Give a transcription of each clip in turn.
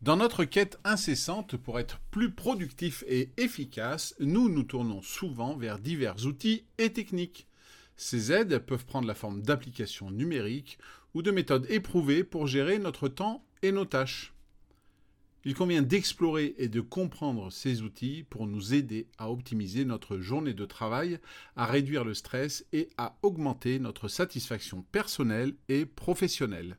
Dans notre quête incessante pour être plus productif et efficace, nous nous tournons souvent vers divers outils et techniques. Ces aides peuvent prendre la forme d'applications numériques ou de méthodes éprouvées pour gérer notre temps et nos tâches. Il convient d'explorer et de comprendre ces outils pour nous aider à optimiser notre journée de travail, à réduire le stress et à augmenter notre satisfaction personnelle et professionnelle.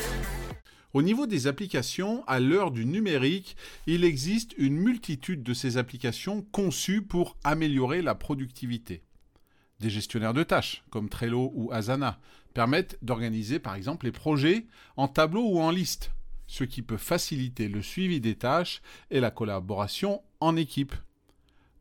Au niveau des applications, à l'heure du numérique, il existe une multitude de ces applications conçues pour améliorer la productivité. Des gestionnaires de tâches, comme Trello ou Asana, permettent d'organiser par exemple les projets en tableau ou en liste, ce qui peut faciliter le suivi des tâches et la collaboration en équipe.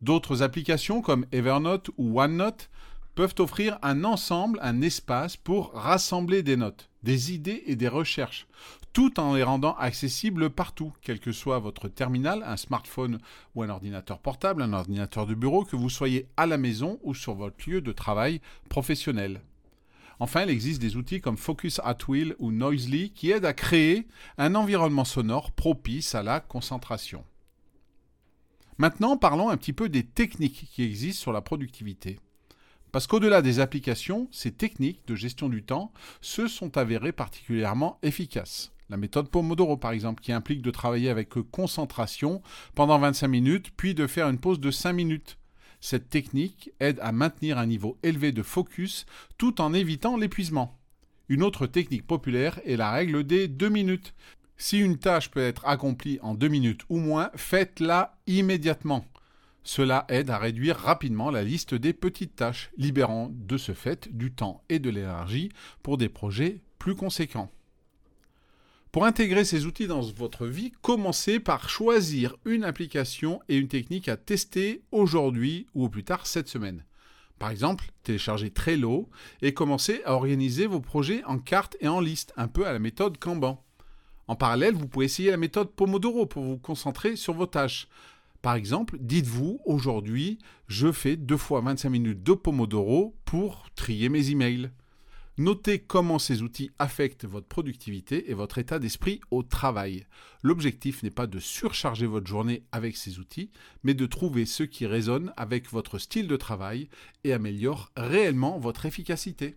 D'autres applications comme Evernote ou OneNote peuvent offrir un ensemble, un espace pour rassembler des notes, des idées et des recherches, tout en les rendant accessibles partout, quel que soit votre terminal, un smartphone ou un ordinateur portable, un ordinateur de bureau, que vous soyez à la maison ou sur votre lieu de travail professionnel. Enfin, il existe des outils comme Focus at Will ou Noisely qui aident à créer un environnement sonore propice à la concentration. Maintenant, parlons un petit peu des techniques qui existent sur la productivité. Parce qu'au-delà des applications, ces techniques de gestion du temps se sont avérées particulièrement efficaces. La méthode Pomodoro, par exemple, qui implique de travailler avec concentration pendant 25 minutes, puis de faire une pause de 5 minutes. Cette technique aide à maintenir un niveau élevé de focus tout en évitant l'épuisement. Une autre technique populaire est la règle des 2 minutes. Si une tâche peut être accomplie en 2 minutes ou moins, faites-la immédiatement. Cela aide à réduire rapidement la liste des petites tâches, libérant de ce fait du temps et de l'énergie pour des projets plus conséquents. Pour intégrer ces outils dans votre vie, commencez par choisir une application et une technique à tester aujourd'hui ou au plus tard cette semaine. Par exemple, téléchargez Trello et commencez à organiser vos projets en carte et en liste, un peu à la méthode Kanban. En parallèle, vous pouvez essayer la méthode Pomodoro pour vous concentrer sur vos tâches. Par exemple, dites-vous aujourd'hui, je fais deux fois 25 minutes de Pomodoro pour trier mes emails. Notez comment ces outils affectent votre productivité et votre état d'esprit au travail. L'objectif n'est pas de surcharger votre journée avec ces outils, mais de trouver ceux qui résonnent avec votre style de travail et améliorent réellement votre efficacité.